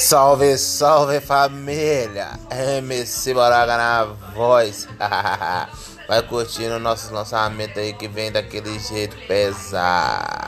Salve, salve família! MC Boraga na voz. Vai curtindo nossos lançamentos aí que vem daquele jeito pesado.